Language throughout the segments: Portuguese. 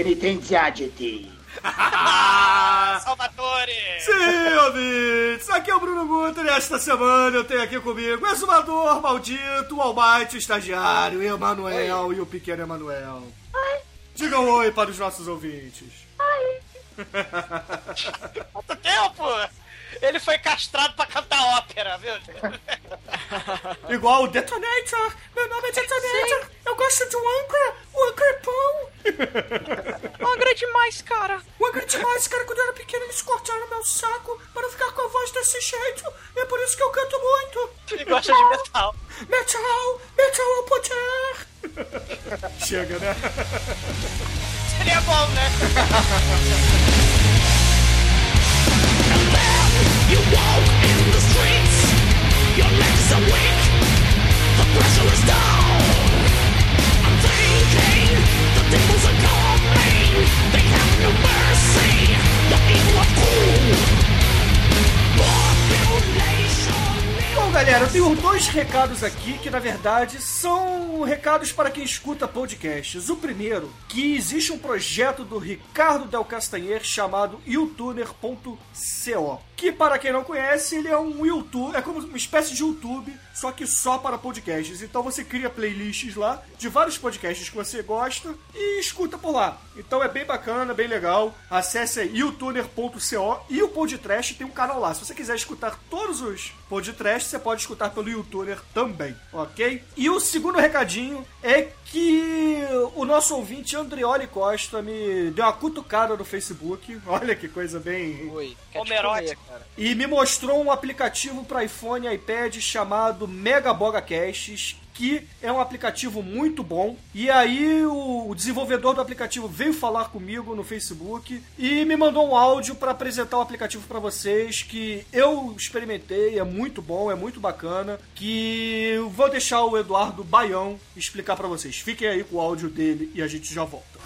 Penitenciate-te. Salvatore! Sim, ouvintes! Aqui é o Bruno Guter e esta semana eu tenho aqui comigo o exumador maldito, o almighty, o estagiário, o Emanuel e o pequeno Emanuel. Diga um oi para os nossos ouvintes. Quanto tempo? Ele foi castrado pra cantar ópera, viu? Igual o Detonator! Meu nome é Detonator! Eu gosto de um Anchor! O Anchor é pão! Angra demais, cara. O Anchor é demais, cara! Quando eu era pequeno eles cortaram meu saco para ficar com a voz desse jeito! E é por isso que eu canto muito! Ele gosta de metal. Metal! Metal é o poder! Chega, né? Seria bom, né? galera, eu tenho dois recados aqui que, na verdade, são recados para quem escuta podcasts. O primeiro, que existe um projeto do Ricardo Del Castanher chamado youtuner.co. Que, para quem não conhece, ele é um YouTube, é como uma espécie de YouTube, só que só para podcasts. Então você cria playlists lá de vários podcasts que você gosta e escuta por lá. Então é bem bacana, bem legal. Acesse aí youtuner.co e o Podtrash tem um canal lá. Se você quiser escutar todos os podcasts, você pode escutar pelo YouTuner também, ok? E o segundo recadinho é que o nosso ouvinte Andrioli Costa me deu uma cutucada no Facebook. Olha que coisa bem. Oi. Comer, cara. E me mostrou um aplicativo para iPhone e iPad chamado Mega Boga Casts, que é um aplicativo muito bom. E aí o, desenvolvedor do aplicativo veio falar comigo no Facebook e me mandou um áudio para apresentar o aplicativo para vocês que eu experimentei, é muito bom, é muito bacana, que vou deixar o Eduardo Baião explicar para vocês. Fiquem aí com o áudio dele e a gente já volta.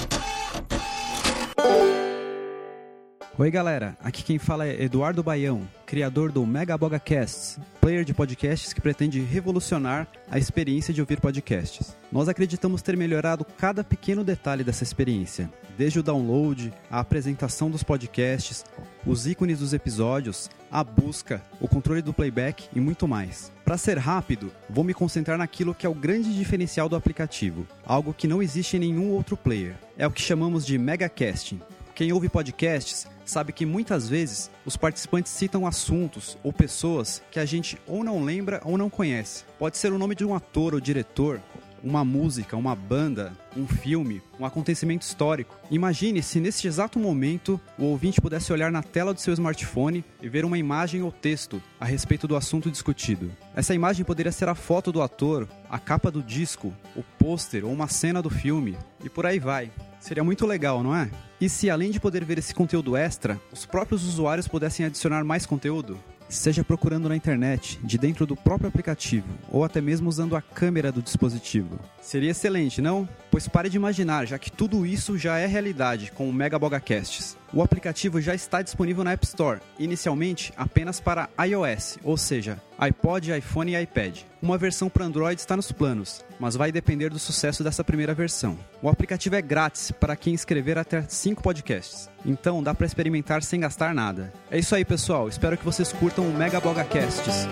Oi galera, aqui quem fala é Eduardo Baião, criador do Mega Boga Casts, player de podcasts que pretende revolucionar a experiência de ouvir podcasts. Nós acreditamos ter melhorado cada pequeno detalhe dessa experiência, desde o download, a apresentação dos podcasts, os ícones dos episódios, a busca, o controle do playback e muito mais. Para ser rápido, vou me concentrar naquilo que é o grande diferencial do aplicativo, algo que não existe em nenhum outro player. É o que chamamos de Mega Casting. Quem ouve podcasts sabe que muitas vezes os participantes citam assuntos ou pessoas que a gente ou não lembra ou não conhece. Pode ser o nome de um ator ou diretor, uma música, uma banda, um filme, um acontecimento histórico. Imagine se neste exato momento o ouvinte pudesse olhar na tela do seu smartphone e ver uma imagem ou texto a respeito do assunto discutido. Essa imagem poderia ser a foto do ator, a capa do disco, o pôster ou uma cena do filme, e por aí vai. Seria muito legal, não é? E se além de poder ver esse conteúdo extra, os próprios usuários pudessem adicionar mais conteúdo? Seja procurando na internet, de dentro do próprio aplicativo, ou até mesmo usando a câmera do dispositivo. Seria excelente, não? Pois pare de imaginar, já que tudo isso já é realidade com o Mega Bogacasts. O aplicativo já está disponível na App Store, inicialmente apenas para iOS, ou seja, iPod, iPhone e iPad. Uma versão para Android está nos planos, mas vai depender do sucesso dessa primeira versão. O aplicativo é grátis para quem escrever até 5 podcasts, então dá para experimentar sem gastar nada. É isso aí, pessoal. Espero que vocês curtam o Mega Bogacasts.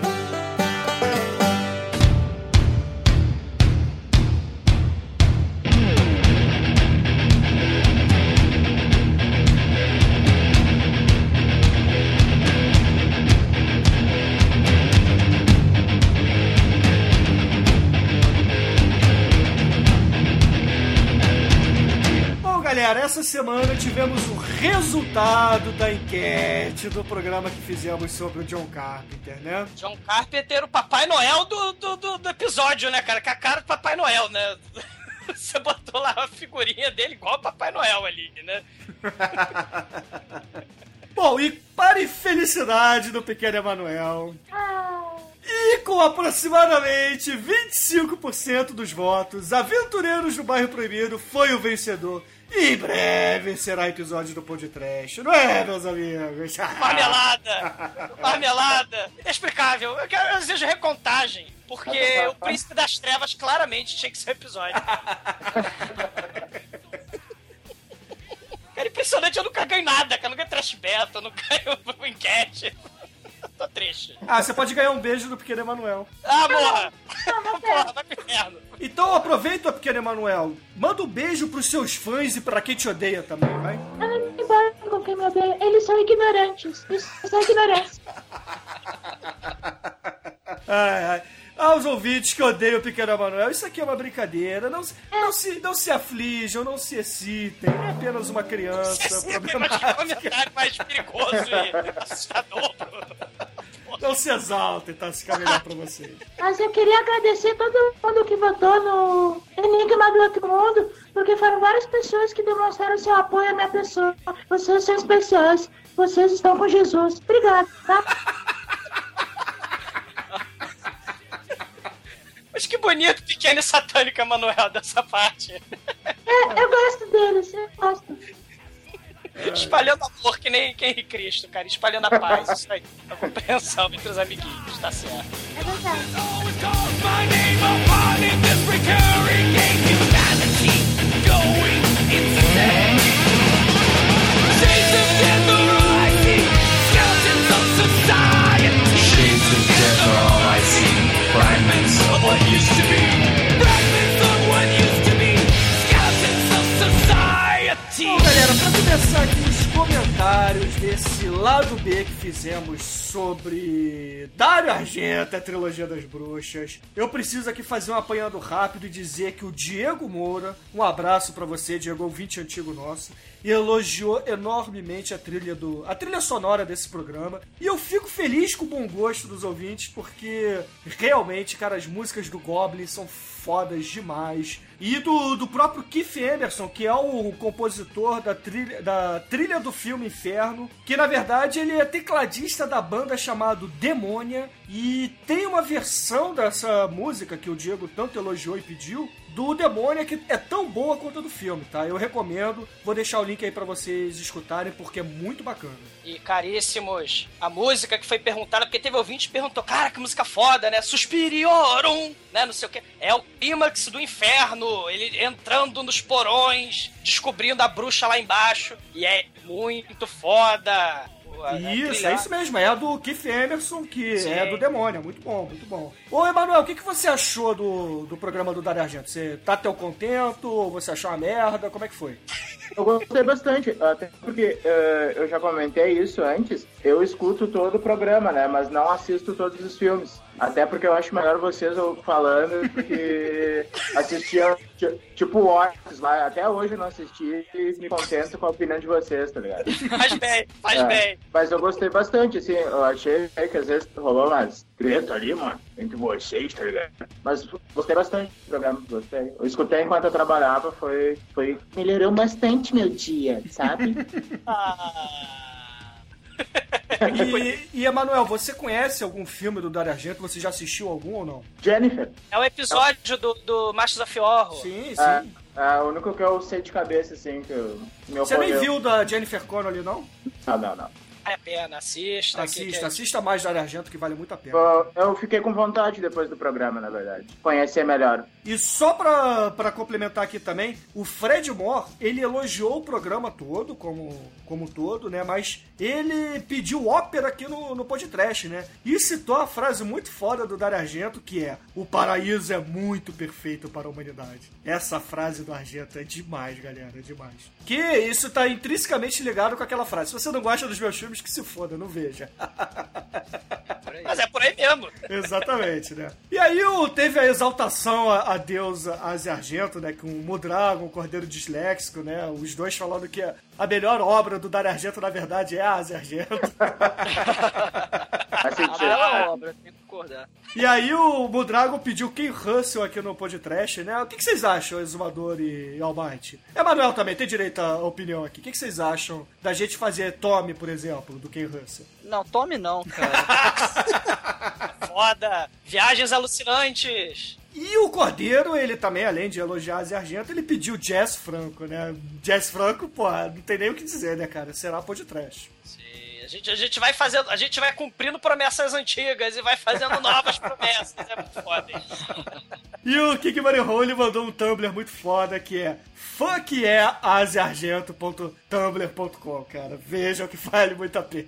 Essa semana tivemos o resultado da enquete do programa que fizemos sobre o John Carpenter, né? John Carpenter, o Papai Noel do, do, do, do episódio, né, cara? Com a cara do Papai Noel, né? Você botou lá a figurinha dele igual o Papai Noel ali, né? Bom, e para infelicidade do pequeno Emanuel, e com aproximadamente 25% dos votos, Aventureiros do Bairro Proibido foi o vencedor. E em breve será episódio do Podcast, não é, meus amigos? Marmelada! Marmelada! Inexplicável. Eu, quero, eu desejo recontagem, porque o Príncipe das Trevas claramente tinha que ser o episódio. Cara, impressionante, eu nunca ganho nada, cara. Eu não ganho trash beta, eu não ganho enquete. Tô triste. Ah, você pode ganhar um beijo do pequeno Emanuel. Ah, porra! porra, vai pro inferno. Então aproveita, pequeno Emanuel. Manda um beijo pros seus fãs e pra quem te odeia também, vai? Ah, não importa com quem me odeia. Eles são ignorantes. Isso é ignorância. Ai, ai. Aos ouvintes que odeiam o Pequeno Emanuel, isso aqui é uma brincadeira. Não, se- não, se, não se aflijam, não se excitem. É apenas uma criança Mas que comentário mais perigoso e assustador. Não se exaltem, tá? Ficar melhor pra vocês. Mas eu queria agradecer todo mundo que votou no Enigma do Outro Mundo, porque foram várias pessoas que demonstraram seu apoio à minha pessoa. Vocês são especiais. Vocês estão com Jesus. Obrigado, tá? Mas que bonito, pequeno e satânica Manuel dessa parte. É, eu gosto deles, eu gosto. Espalhando amor, que nem quem ri Cristo, cara. Espalhando a paz, isso aí. A compreensão entre os amiguinhos, tá certo. É verdade. Começar aqui os comentários desse lado B que fizemos sobre Dario Argento, a trilogia das bruxas, eu preciso aqui fazer um apanhado rápido e dizer que o Diego Moura, um abraço pra você, Diego, ouvinte antigo nosso, elogiou enormemente a trilha do a trilha sonora desse programa e eu fico feliz com o bom gosto dos ouvintes porque realmente, cara, as músicas do Goblin são fodas demais. E do, do próprio Keith Emerson, que é o compositor da trilha, da trilha do filme Inferno, que na verdade ele é tecladista da banda chamado Demônia. E tem uma versão dessa música que o Diego tanto elogiou e pediu, do Demônia, que é tão boa quanto a do filme, tá? Eu recomendo. Vou deixar o link aí pra vocês escutarem, porque é muito bacana. E caríssimos, a música que foi perguntada, porque teve ouvinte que perguntou, cara, que música foda, né? Suspiriorum, né? Não sei o que. É o clímax do inferno, ele entrando nos porões, descobrindo a bruxa lá embaixo. E é muito foda. A- Isso, é isso mesmo. É a do Keith Emerson, que Sim. é do Demônio. Muito bom, muito bom. Ô, Emanuel, o que, que você achou do, do programa do Dario Argento? Você tá teu contento? Ou você achou uma merda? Como é que foi? Eu gostei bastante, até porque eh, eu já comentei isso antes. Eu escuto todo o programa, né? Mas não assisto todos os filmes. Até porque eu acho melhor vocês falando, porque assistia ti- tipo Orcs lá. Até hoje eu não assisti e me contento com a opinião de vocês, tá ligado? Faz bem, faz É, bem. Mas eu gostei bastante, assim, eu achei que às vezes rolou umas treta ali, mano, entre vocês, tá ligado? Mas gostei bastante do programa, gostei. Eu escutei enquanto eu trabalhava, foi, foi Melhorou bastante meu dia, sabe? Ah. E, e, Emanuel, você conhece algum filme do Dario Argento? Você já assistiu algum ou não? Jennifer. É o episódio do, do Masters of Horror. Sim, É, sim. é o único que eu sei de cabeça, assim, que eu, me Você nem viu da Jennifer Connelly, não? Não, não, não. Vale a pena, assista. que- Assista, que- assista mais Dario Argento, que vale muito a pena. Eu, eu fiquei com vontade depois do programa, na verdade. Conhecer melhor. E só pra, pra complementar aqui também, o Fred Moore, ele elogiou o programa todo, como, como todo, né? Mas ele pediu ópera aqui no, no podcast, né? E citou a frase muito foda do Dario Argento, que é O paraíso é muito perfeito para a humanidade. Essa frase do Argento é demais, galera, é demais. Que isso tá intrinsecamente ligado com aquela frase. Se você não gosta dos meus filmes, que se foda, não veja. Mas é por aí mesmo. Exatamente, né? E aí teve a exaltação à, à deusa Asia Argento, né? Com o Mudragon, o Cordeiro Disléxico, né? Os dois falando que a, a melhor obra do Dario Argento, na verdade, é a Asia Argento. Faz A sentido. obra, tem que concordar. E aí o Mudragon pediu Ken Russell aqui no podcast, né? O que, que vocês acham, Exumador e Almighty? Emanuel também tem direito à opinião aqui. O que, que vocês acham da gente fazer Tommy, por exemplo, do Ken Russell? Não, tome não, cara. Foda. Viagens alucinantes. E o Cordeiro, ele também, além de elogiar Zé Argento, ele pediu Jazz Franco, né? Jazz Franco, pô, não tem nem o que dizer, né, cara? Será pô de trash. Sim, a gente, a gente vai fazendo, a gente vai cumprindo promessas antigas e vai fazendo novas promessas. É muito foda isso. E o Kiki Money Hole mandou um Tumblr muito foda que é fuckyeasiargento.tumblr.com, cara. Vejam que vale muito a pena.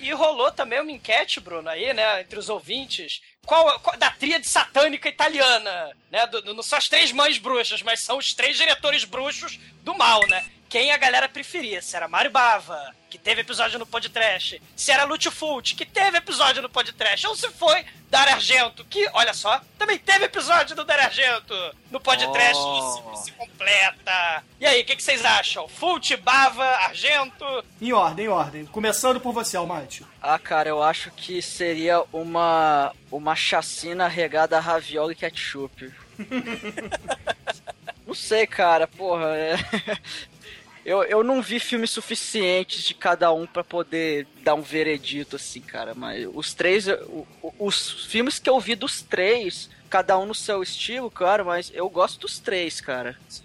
E rolou também uma enquete, Bruno, aí, né, entre os ouvintes, qual, qual- da tríade satânica italiana, né, do- do- não são as três mães bruxas, mas são os três diretores bruxos do mal, né? Quem a galera preferia? Se era Mário Bava, que teve episódio no podcast, se era Lúcio Fulci, que teve episódio no podcast, ou se foi Dario Argento, que, olha só, também teve episódio do Dario Argento no podcast, Oh. se, se completa. E aí, o que, que vocês acham? Fulci, Bava, Argento? Em ordem, em ordem. Começando por você, Almighty. Ah, cara, eu acho que seria uma uma chacina regada a ravioli e ketchup. não sei, cara, porra. é- Eu, eu não vi filmes suficientes de cada um pra poder dar um veredito assim, cara. Mas os três, os filmes que eu vi dos três, cada um no seu estilo, claro, mas eu gosto dos três, cara. Sim,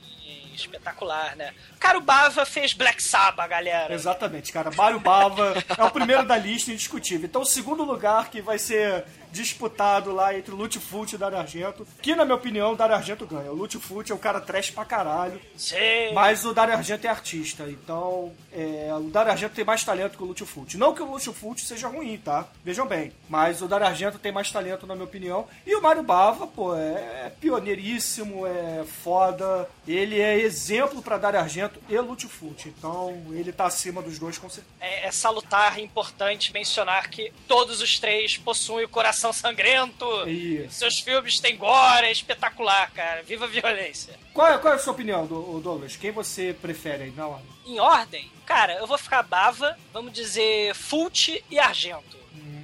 espetacular, né? Cara, o Bava fez Black Sabbath, galera. Exatamente, cara. Mário Bava é o primeiro da lista indiscutível. Então, o segundo lugar que vai ser disputado lá entre o Fulci e o Dario Argento, que, na minha opinião, o Dario Argento ganha. O Fulci é um cara trash pra caralho, Sim. mas o Dario Argento é artista. Então, é, o Dario Argento tem mais talento que o Fulci. Não que o Fulci seja ruim, tá? Vejam bem. Mas o Dario Argento tem mais talento, na minha opinião. E o Mário Bava, pô, é pioneiríssimo, é foda. Ele é exemplo pra Dario Argento e Lúcio Fulci. Então, ele tá acima dos dois, com certeza. É, é salutar e importante mencionar que todos os três possuem o coração sangrento. Isso. Seus filmes têm gore, é espetacular, cara. Viva a violência. Qual é, qual é a sua opinião, do, Douglas? Quem você prefere aí na hora? Em ordem, cara, eu vou ficar Bava, vamos dizer Fulci e Argento.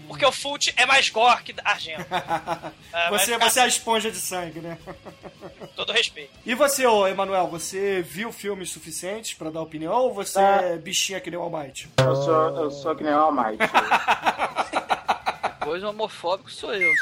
Porque o Fulci é mais gore que Argento. Ah, vai você, ficar você é a esponja de sangue, né? todo respeito. E você, ô Emanuel, você viu filmes suficientes pra dar opinião ou você Ah. é bichinha que nem o Almighty? Eu sou, eu sou que nem o Almighty. Pois o homofóbico sou eu.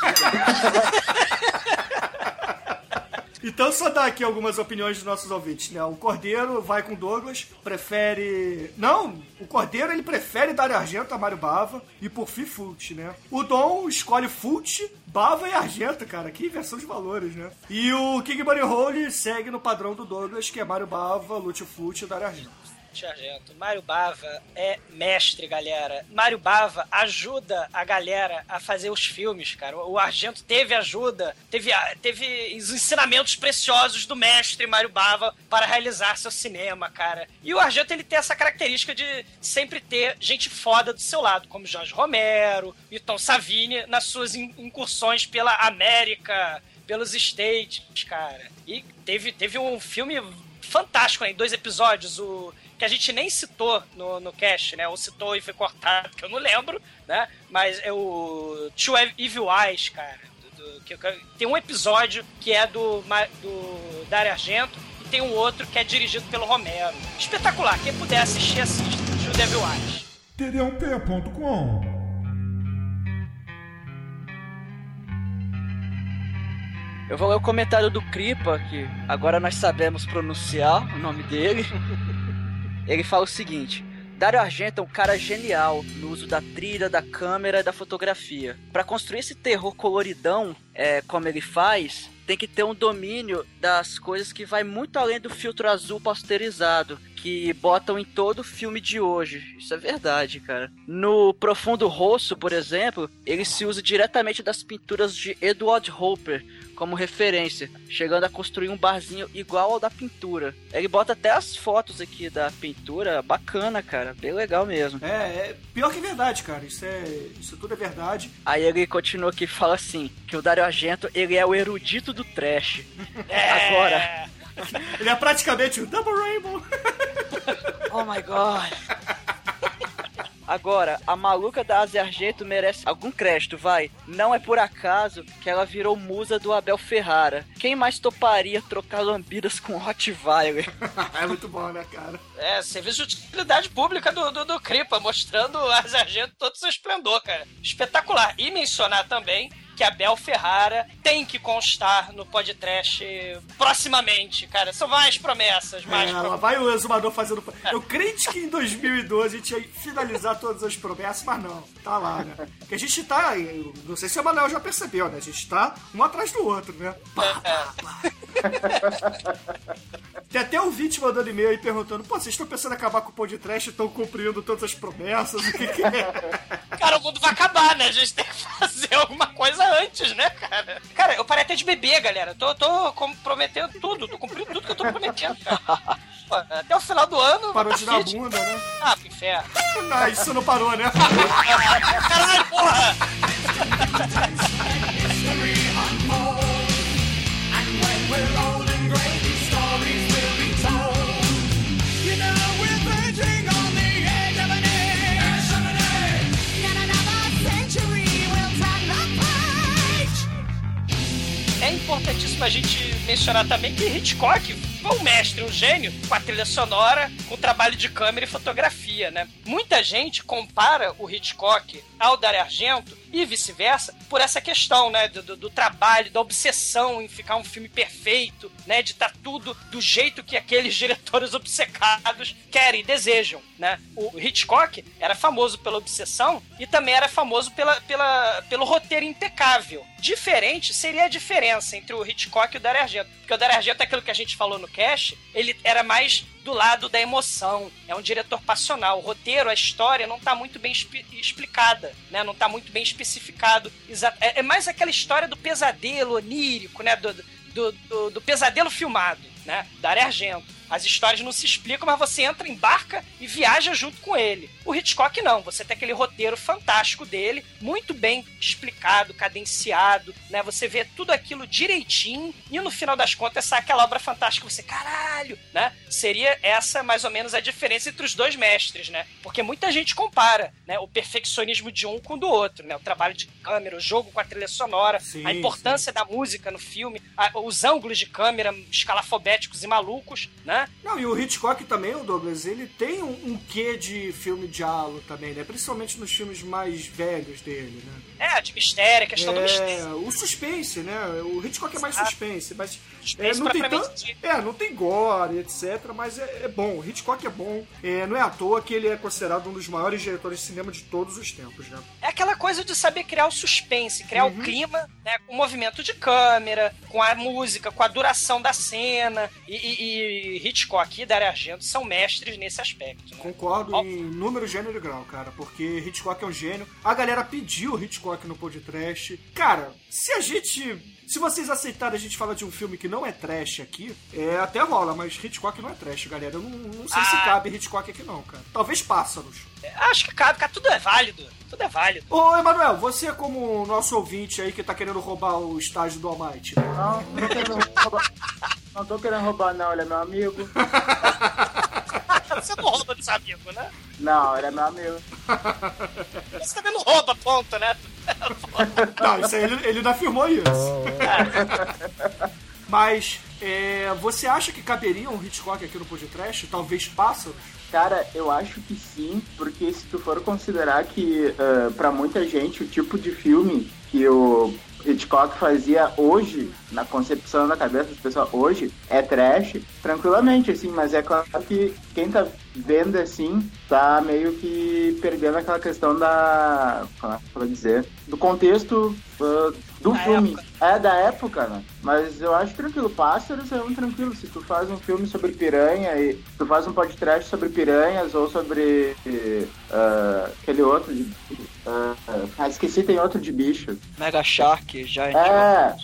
Então só dar aqui algumas opiniões dos nossos ouvintes, né? O Cordeiro vai com Douglas, prefere... Não, o Cordeiro ele prefere Dario Argento a Mário Bava e por fim Fulci, né? O Dom escolhe Fulci, Bava e Argento, cara. Que inversão de valores, né? E o King Money Hole segue no padrão do Douglas, que é Mário Bava, Lúcio Fulci e Dario Argento. Argento. Mário Bava é mestre, galera. Mário Bava ajuda a galera a fazer os filmes, cara. O Argento teve ajuda, teve, teve os ensinamentos preciosos do mestre Mário Bava para realizar seu cinema, cara. E o Argento ele tem essa característica de sempre ter gente foda do seu lado, como Jorge Romero e Tom Savini nas suas in- incursões pela América, pelos States, cara. E teve, teve um filme fantástico em dois episódios, o que a gente nem citou no, no cast, né? Ou citou e foi cortado, que eu não lembro, né? Mas é o Two Evil Eyes, cara. do- do- que, tem um episódio que é do, do Dario Argento e tem um outro que é dirigido pelo Romero. Espetacular, quem puder assistir, assiste. Two Evil Eyes. td1p.com Eu vou ler o comentário do Kripa, que agora nós sabemos pronunciar o nome dele. Ele fala o seguinte: Dario Argento é um cara genial no uso da trilha, da câmera e da fotografia. Para construir esse terror coloridão, é, como ele faz, tem que ter um domínio das coisas que vai muito além do filtro azul pasteurizado que botam em todo filme de hoje. Isso é verdade, cara. No Profundo Rosso, por exemplo, ele se usa diretamente das pinturas de Edward Hopper, como referência, chegando a construir um barzinho igual ao da pintura. Ele bota até as fotos aqui da pintura, bacana, cara, bem legal mesmo. É, é pior que verdade, cara. Isso é, isso tudo é verdade. Aí ele continua aqui e fala assim, que o Dario Argento, ele é o erudito do trash. É. Agora, Ele é praticamente o Double Rainbow. Oh my god. Agora, a maluca da Asia Argento merece algum crédito, vai. Não é por acaso que ela virou musa do Abel Ferrara. Quem mais toparia trocar lambidas com Rottweiler? é muito bom, né, cara? É, serviço de utilidade pública do, do, do Cripa, mostrando a Sargento todo o seu esplendor, cara. Espetacular. E mencionar também que a Bel Ferrara tem que constar no podcast proximamente, cara. São mais promessas, mais É, promessas. vai o exumador fazendo. Eu crente que em 2012 a gente ia finalizar todas as promessas, mas não. Tá lá, né? Porque a gente tá. Não sei se o Manuel já percebeu, né? A gente tá um atrás do outro, né? Pá, pá, pá. Tem até o vídeo mandando e-mail aí perguntando: pô, vocês estão pensando em acabar com o pão de trash e estão cumprindo todas as promessas? O que, que é? Cara, o mundo vai acabar, né? A gente tem que fazer alguma coisa antes, né, cara? Cara, eu parei até de beber, galera. Tô, tô comprometendo tudo, tô cumprindo tudo que eu tô prometendo, cara. Pô, Até o final do ano. Parou tá de dar bunda, né? Ah, pro inferno. Não, isso não parou, né? Caralho, porra! Importantíssimo a gente mencionar também que Hitchcock foi um mestre, um gênio com a trilha sonora, com o trabalho de câmera e fotografia, né? Muita gente compara o Hitchcock ao Dario Argento e vice-versa por essa questão, né? Do, do- trabalho, da obsessão em ficar um filme perfeito, né? De estar tudo do jeito que aqueles diretores obcecados querem e desejam, né? O Hitchcock era famoso pela obsessão e também era famoso pela, pela, pelo roteiro impecável. Diferente seria a diferença entre o Hitchcock e o Dario Argento. Porque o Dario Argento é aquilo que a gente falou no cast, ele era mais do lado da emoção. É um diretor passional. O roteiro, a história não tá muito bem expli- explicada, né? Não tá muito bem especificado. É, é mais aquela história do pesadelo onírico, né? Do, do, do- do pesadelo filmado, né? Dario Argento. As histórias não se explicam, mas você entra, embarca e viaja junto com ele. O Hitchcock não, você tem aquele roteiro fantástico dele, muito bem explicado, cadenciado, né? Você vê tudo aquilo direitinho e no final das contas sai aquela obra fantástica, você, caralho, né? Seria essa mais ou menos a diferença entre os dois mestres, né? Porque muita gente compara, né, o perfeccionismo de um com o do outro, né? O trabalho de câmera, o jogo com a trilha sonora, Sim, a importância da música no filme, a- os ângulos de câmera escalafobéticos e malucos, né? Não, e o Hitchcock também, o Douglas, ele tem um, um quê de filme de halo também, né? Principalmente nos filmes mais velhos dele, né? É, de mistério, a questão do mistério. É, o suspense, né? O Hitchcock é mais suspense, mas Suspense é, não tem tanto, é, não tem gore, etc, mas é, é bom. O Hitchcock é bom. É, não é à toa que ele é considerado um dos maiores diretores de cinema de todos os tempos, né? É aquela coisa de saber criar o suspense, criar o clima, né, com o movimento de câmera, com a música, com a duração da cena. E, e- e Hitchcock e Dario Argento são mestres nesse aspecto. Né? Concordo em número, gênero e grau, cara, porque Hitchcock é um gênio. A galera pediu Hitchcock no podcast. Cara, se a gente. Se vocês aceitarem a gente falar de um filme que não é trash aqui, é, até rola, mas Hitchcock não é trash, galera. Eu não, não sei se Ah. cabe Hitchcock aqui não, cara. Talvez Pássaros. Acho que cabe, cara, tudo é válido. Tudo é válido. Ô, Emanuel, você como nosso ouvinte aí que tá querendo roubar o estágio do Almighty. Não, não tô querendo roubar. Não tô querendo roubar, não. Ele é meu amigo. Você não rouba desse amigo, né? Não, ele é meu amigo. Você também não rouba, ponto, né? Não, isso aí ele, ele ainda afirmou isso. Mas é, você acha que caberia um Hitchcock aqui no podcast? Talvez Pássaros? Cara, eu acho que sim, porque se tu for considerar que ah, pra muita gente o tipo de filme que o Hitchcock fazia hoje, na concepção da cabeça das pessoas hoje, é trash, tranquilamente, assim, mas é claro que quem tá vendo assim tá meio que perdendo aquela questão da. Como é que eu vou dizer? Do contexto ah, do Da filme. É da época, né? Mas eu acho tranquilo. Pássaros é um tranquilo. Se tu faz um filme sobre piranha e tu faz um podcast sobre piranhas ou sobre ah, aquele outro de Ah, ah, esqueci, tem outro de bicho. Mega Shark, Giant É,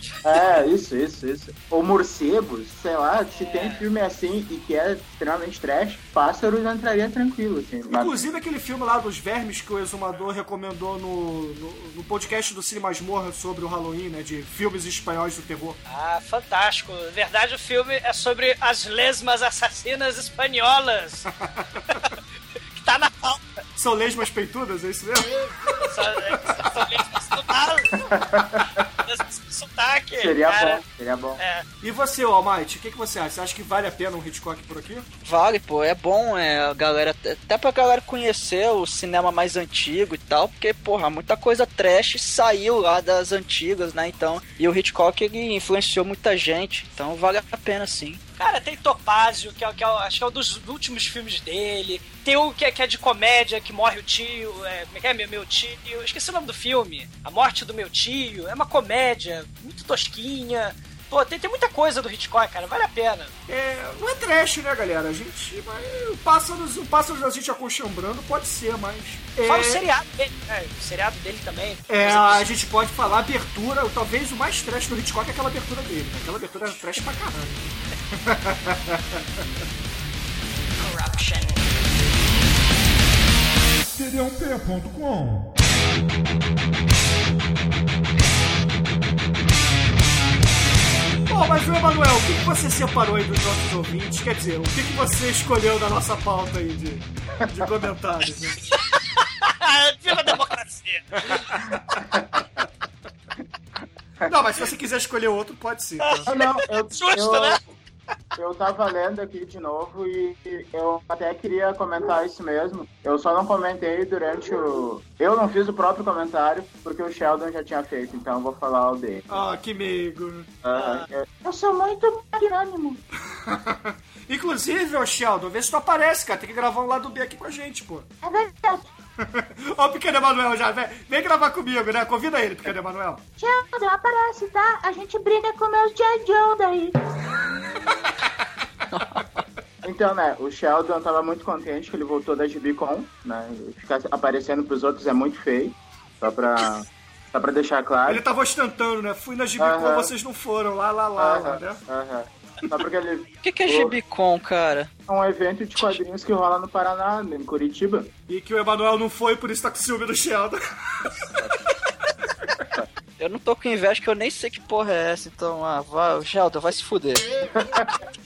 é, isso, isso, isso. Ou morcegos, sei lá, se tem filme assim e que é extremamente trash, pássaros entraria tranquilo, assim. Mas- Inclusive aquele filme lá dos vermes que o Exumador recomendou no, no, no podcast do Cine Masmorra sobre o Halloween, né? De filmes espanhóis do terror. Ah, fantástico. Na verdade, o filme é sobre as lesmas assassinas espanholas. que tá na pauta. São lesmas peitudas, é isso mesmo? São, são lesmas do mal. Lesmas com sotaque. Seria cara. bom, seria bom. É. E você, Almighty, o que, que você acha? Você acha que vale a pena um Hitchcock por aqui? Vale, pô, é bom, é, a galera, até pra galera conhecer o cinema mais antigo e tal, porque, porra, muita coisa trash saiu lá das antigas, né, então, e o Hitchcock, ele influenciou muita gente, então vale a pena sim. Cara, tem Topázio, que é, o- que é acho que é um dos últimos filmes dele. Tem um que é, que é de comédia, que morre o tio. É, como é que é? Meu, meu tio. Eu esqueci o nome do filme. A Morte do Meu Tio. É uma comédia, muito tosquinha. Pô, tem, tem muita coisa do Hitchcock, cara. Vale a pena. É, não é trash, né, galera? A gente. Mas, o pássaros, o pássaro da gente acochambrando pode ser, mas. Fala o é, seriado dele, né? O seriado dele também. É, a gente pode falar abertura, talvez o mais trash do Hitchcock é aquela abertura dele. né? Aquela abertura é trash pra caralho. td1p.com Bom, mas o Emanuel, o que, que você separou aí dos nossos ouvintes? Quer dizer, o que, que você escolheu da nossa pauta aí de, de comentários? Né? Viva a democracia! Não, mas se você quiser escolher outro, pode ser. tá? Ah, não, eu, Justo, eu, né? Eu tava lendo aqui de novo e eu até queria comentar isso mesmo. Eu só não comentei durante o. Eu não fiz o próprio comentário porque o Sheldon já tinha feito, então eu vou falar o dele. Ah, que meigo. Ah, Eu sou muito magnânimo. Inclusive, ô Sheldon, vê se tu aparece, cara. Tem que gravar um lado B aqui com a gente, pô. É verdade. Ó, o pequeno Emanuel já, vem, vem gravar comigo, né? Convida ele, pequeno Emanuel. Sheldon, aparece, tá? A gente briga com meus J. Joe daí. Então, né, o Sheldon tava muito contente que ele voltou da GBCon, né? Ficar aparecendo pros outros é muito feio. Só pra. Só pra deixar claro. Ele tava ostentando, né? Fui na Gibicon, Aham. vocês não foram. Lá, lá, lá, lá, Aham, né? aham. Só porque ele. O que, que é Gibicon, cara? É um evento de quadrinhos que rola no Paraná, em Curitiba. E que o Emanuel não foi, por isso tá com ciúme do Sheldon. Eu não tô com inveja que eu nem sei que porra é essa, então, ah, vai, Sheldon, vai se fuder.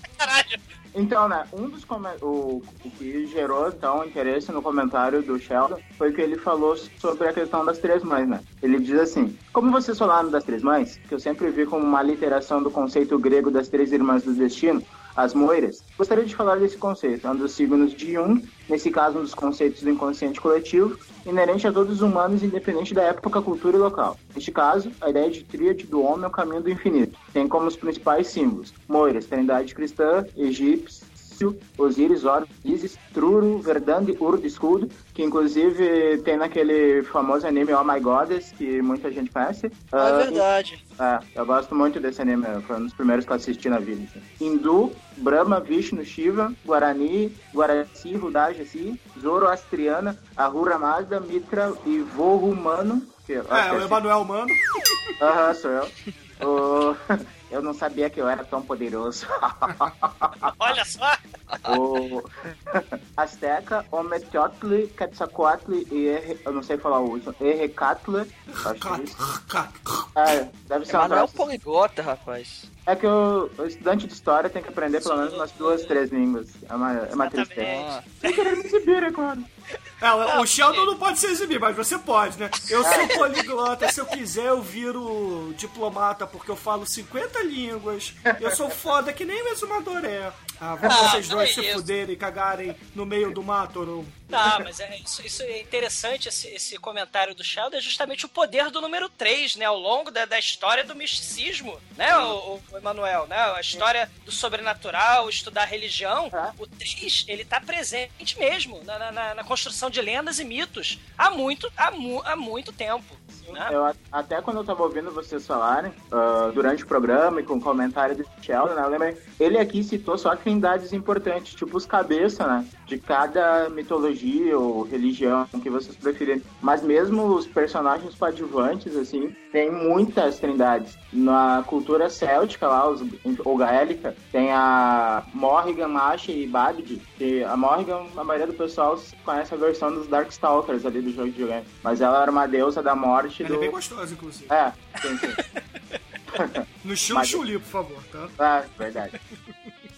Então, né, um dos o, o que gerou então interesse no comentário do Sheldon foi que ele falou sobre a questão das três mães, né? Ele diz assim: Como vocês falaram das três mães, que eu sempre vi como uma literação do conceito grego das três irmãs do destino, as moiras, gostaria de falar desse conceito, um dos signos de Jung, nesse caso um dos conceitos do inconsciente coletivo, inerente a todos os humanos, independente da época, cultura e local. Neste caso, a ideia de tríade do homem é o caminho do infinito. Tem como os principais símbolos moiras, trindade cristã, egípcio, Osíris, Horus, Isis, Truro, Verdande, Urd, Escudo, que inclusive tem naquele famoso anime Oh My Goddess, que muita gente conhece. Ah, é Ah, verdade. é, eu gosto muito desse anime, foi um dos primeiros que eu assisti na vida. assim. Hindu, Brahma, Vishnu, Shiva, Guarani, Guaraci, Rudajasi, Zoroastriana, Ahura Mazda, Mitra e Vohumano. que É, que o assim. Emanuel Mano. Aham, sou eu. O- Eu não sabia que eu era tão poderoso. Olha só! o Azteca, Ometotli, Quetzalcoatl e Erre... eu não sei falar o último. Acho que é. É, deve ser um Emanuel é um troço. poliglota, rapaz. É que o, o estudante de história tem que aprender pelo menos umas duas, três línguas. É uma, é uma tristeza. Sem querer me exibir, claro. É, o, o Sheldon não pode se exibir, mas você pode, né? Eu sou poliglota, se eu quiser eu viro diplomata, porque eu falo 50 línguas. Eu sou foda que nem o exumador é. Ah, vão Ah, vocês dois é se isso. fuderem e cagarem no meio do mato. Não. Não, mas é, isso, isso é interessante, esse, esse comentário do Sheldon, é justamente o poder do número 3, né? Ao longo da, da história do misticismo, né, o, o Emanuel, né? A história do sobrenatural, estudar religião. O 3, ele tá presente mesmo na, na- na- na construção de lendas e mitos há muito, há, mu- há muito tempo. Né? Eu, até quando eu tava ouvindo vocês falarem, ah, durante o programa e com o comentário do Sheldon, né, eu lembrei, ele aqui citou só trindades importantes, tipo os cabeça, né, de cada mitologia ou religião que vocês preferirem. Mas mesmo os personagens coadjuvantes, assim, tem muitas trindades. Na cultura céltica lá, os, ou gaélica, tem a Morrigan, Masha e Babidi, que a Morrigan, a maioria do pessoal conhece a versão dos Darkstalkers ali do jogo de videogame, mas ela era uma deusa da morte Ela é do... bem gostosa, inclusive. É, sim, sim. No Chuli, por favor, tá? Ah, verdade.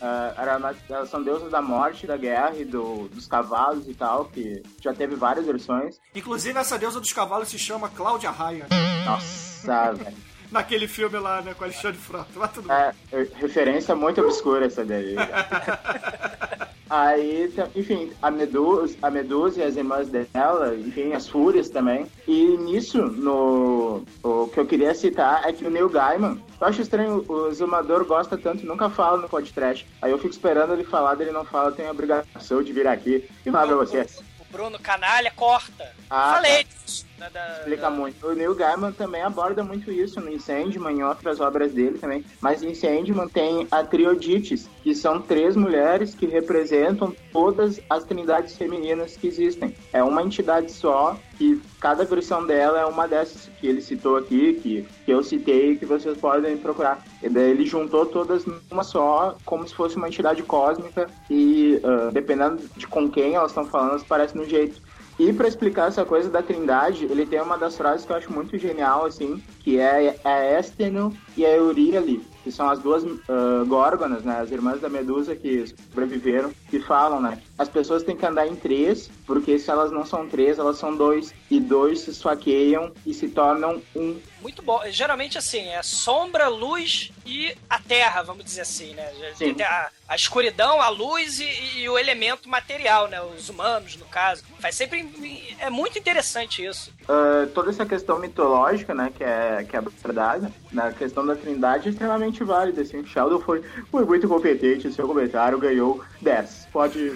Ah, era elas são deusas da morte, da guerra e do, dos cavalos e tal, que já teve várias versões. Inclusive, essa deusa dos cavalos se chama Cláudia Raia. Nossa, velho. Naquele filme lá, né, com Alexandre Frota. Mas tudo. É, re- referência muito obscura essa daí. Aí, tá- enfim, a Medusa, a Medusa e as irmãs dela, enfim, as Fúrias também. E nisso, no, o que eu queria citar é que o Neil Gaiman, eu acho estranho, o Zumador gosta tanto, nunca fala no podcast. Aí eu fico esperando ele falar, dele não fala, eu tenho a obrigação de vir aqui e falar pra vocês. O Bruno Canalha corta. Ah, Falei disso. Né, da- Explica da- muito. O Neil Gaiman também aborda muito isso no Incendiman e outras obras dele também. Mas em Incendiman tem a Triodites, que são três mulheres que representam todas as trindades femininas que existem. É uma entidade só, que cada versão dela é uma dessas que ele citou aqui, que, que eu citei, que vocês podem procurar. E daí ele juntou todas numa só, como se fosse uma entidade cósmica, e ah, dependendo de com quem elas estão falando, elas parecem no jeito. E pra explicar essa coisa da Trindade, ele tem uma das frases que eu acho muito genial, assim, que é a Esteno e a Euríale, que são as duas ah, górgonas, né, as irmãs da Medusa que sobreviveram, que falam, né, as pessoas têm que andar em três, porque se elas não são três, elas são dois, e dois se esfaqueiam e se tornam um. Muito bom. Geralmente, assim, é sombra, luz e a terra, vamos dizer assim, né? Sim. A, a escuridão, a luz e, e o elemento material, né? Os humanos, no caso. Faz sempre... É muito interessante isso. Ah, toda essa questão mitológica, né, que é, que é abordada, na questão da trindade é extremamente válida, assim, o Sheldon foi, foi muito competente, seu comentário ganhou 10. Pode...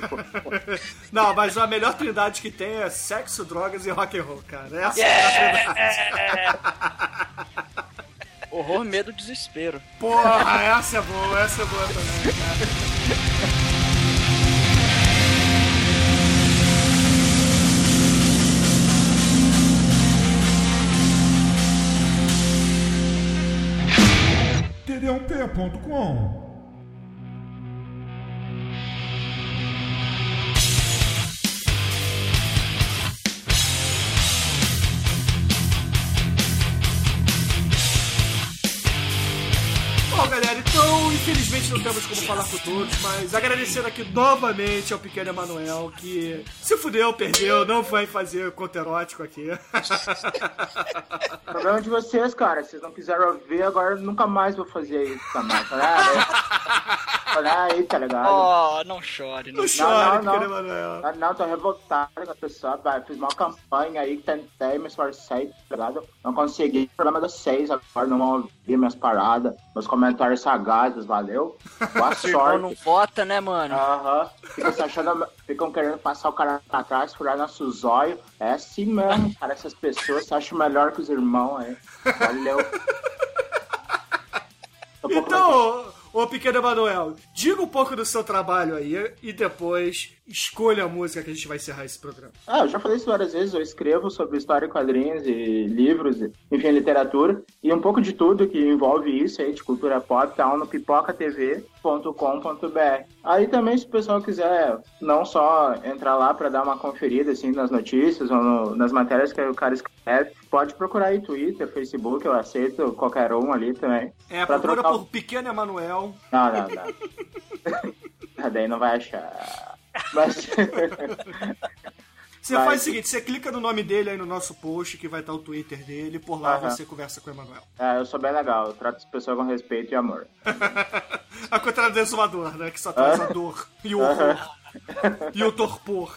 Não, mas a melhor trindade que tem é sexo, drogas e rock and roll, cara. Essa é a trindade. Horror, medo, desespero. Porra, essa é boa, essa é boa também, cara. td1p.com não temos como falar com todos, mas agradecendo aqui novamente ao pequeno Emanuel, que se fudeu, perdeu, não vai fazer conto erótico aqui. Problema de vocês, cara. Vocês não quiseram ouvir, agora nunca mais vou fazer isso também. Olha aí, Olha aí tá ligado? Oh, não chore. Não, Não chore, não, não. Emanuel. Ah, não, tô revoltado com a pessoa, velho. Fiz uma campanha aí, tentei, me esforcei, tá ligado? Não consegui. Problema de vocês agora, não vão ouvir minhas paradas, meus comentários sagazes, valeu? Boa sorte. não vota, né, mano? Aham. Ficam se achando, ficam querendo passar o cara pra trás, furar nosso zóio. É assim mesmo, cara. Essas pessoas se acham melhor que os irmãos aí. Valeu. Então, ô pequeno Emanuel, diga um pouco do seu trabalho aí e depois escolha a música que a gente vai encerrar esse programa. Ah, eu já falei isso várias vezes, eu escrevo sobre história quadrinhos e livros, enfim, literatura, e um pouco de tudo que envolve isso aí, de cultura pop, tá no pipocatv.com.br. Aí também, se o pessoal quiser não só entrar lá para dar uma conferida, assim, nas notícias ou no- nas matérias que o cara escreve, pode procurar aí Twitter, Facebook, eu aceito qualquer um ali também. É, Pra procura trocar- por Pequeno Emanuel. Não, não, não. Daí não vai achar. Mas... Você faz o seguinte, você clica no nome dele aí no nosso post, que vai estar o Twitter dele, e por lá Aham. você conversa com o Emanuel. É, eu sou bem legal, eu trato as pessoas com respeito e amor. A contrário do exumador, né? Que só traz a dor e o horror. e o torpor.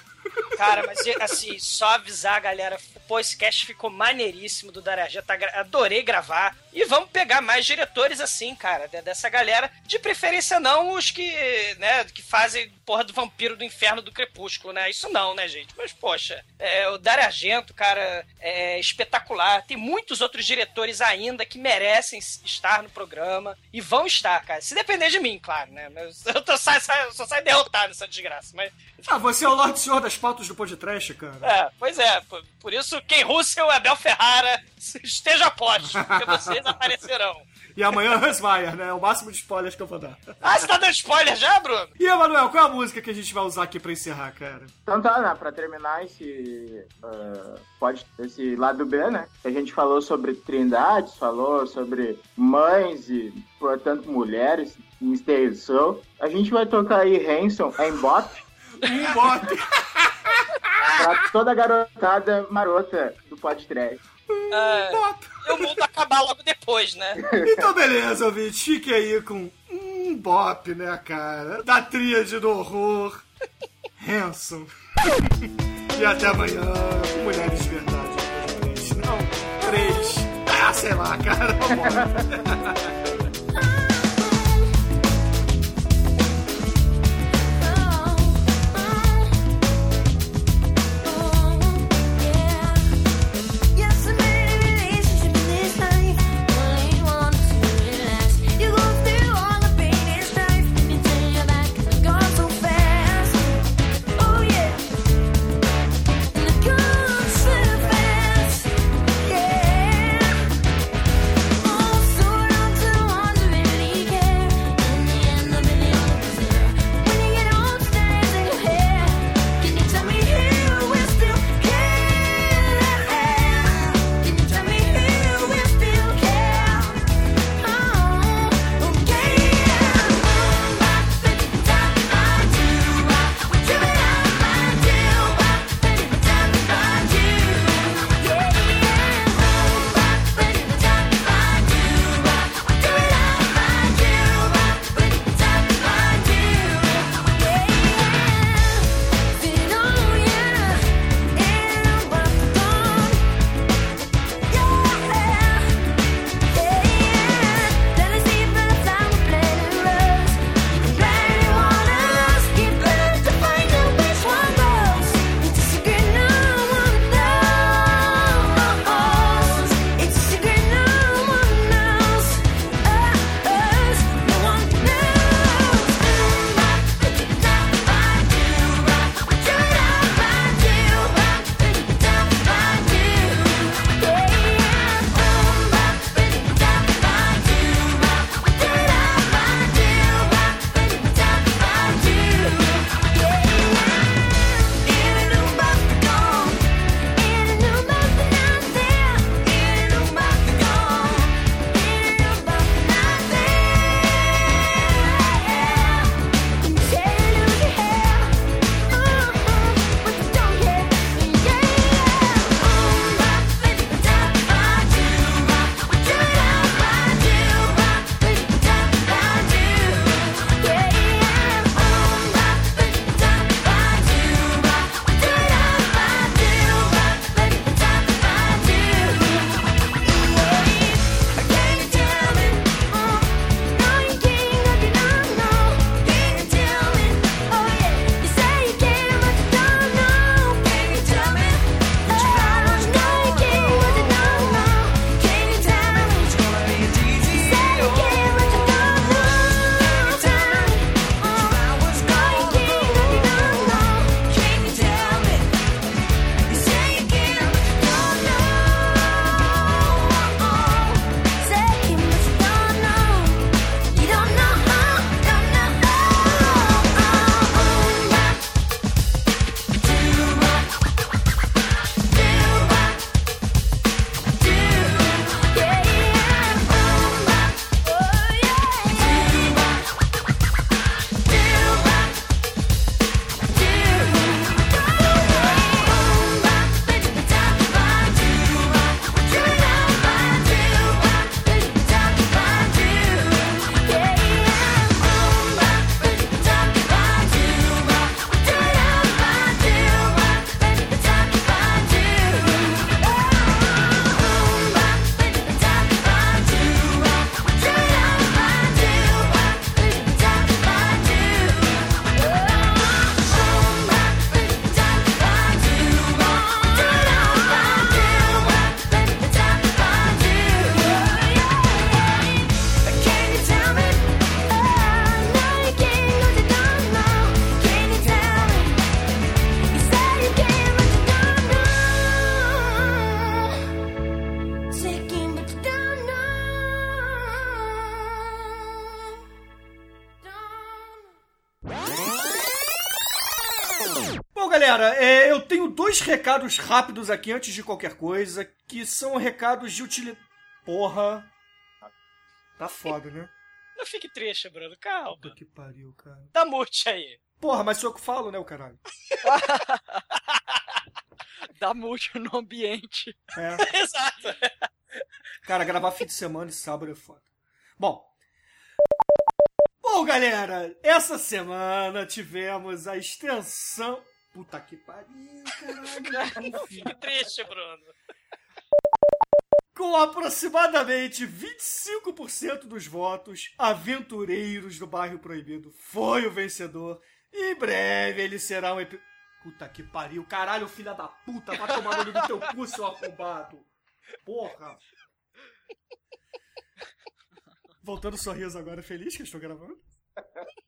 Cara, mas assim, só avisar a galera, pô, esse cast ficou maneiríssimo do Argento, tá adorei gravar. E vamos pegar mais diretores assim, cara, de- dessa galera. De preferência não os que, né, que fazem porra do Vampiro do Inferno do Crepúsculo, né? Isso não, né, gente? Mas, poxa, é, o Dario Argento, cara, é espetacular. Tem muitos outros diretores ainda que merecem estar no programa e vão estar, cara. Se depender de mim, claro, né? Eu tô, eu só saio derrotado nessa desgraça, mas... Ah, você é o Lorde Senhor das pautas do podcast, cara. É, pois é. Por, por isso, Ken Russell e Abel Ferrara esteja a poste, porque vocês aparecerão. E amanhã Hans Meyer, né? É o máximo de spoilers que eu vou dar. Ah, você tá dando spoiler já, Bruno? E, Emanuel, qual é a música que a gente vai usar aqui pra encerrar, cara? Então tá, né? Pra terminar esse, ah, pode, esse lado B, né? A gente falou sobre trindades, falou sobre mães e, portanto, mulheres, misterização. A gente vai tocar aí Hanson em Bop. Um bote. pra toda a garotada marota do podcast. Ah, e o mundo acabar logo depois, né? Então, beleza, ouvinte. Fique aí com um bop, né, cara? Da tríade do horror. Hanson. e até amanhã. com Mulheres de verdade. Três. Não, três. Ah, sei lá, cara. Bom, galera, é, eu tenho dois recados rápidos aqui antes de qualquer coisa, que são recados de utilidade. Porra. Tá foda, né? Não fique triste, Bruno. Calma. Puta que pariu, cara. Dá mute aí. Porra, mas sou eu que falo, né, o caralho? Dá mute no ambiente. É. Exato. Cara, gravar fim de semana e sábado é foda. Bom. Bom, galera, essa semana tivemos a extensão. Puta que pariu, caralho. Fique triste, Bruno. Com aproximadamente 25% dos votos, Aventureiros do Bairro Proibido foi o vencedor. E em breve ele será um epi... Puta que pariu, caralho, filha da puta, vai tomar no teu cu, seu arrombado. Porra. Voltando sorriso agora, feliz que estou gravando.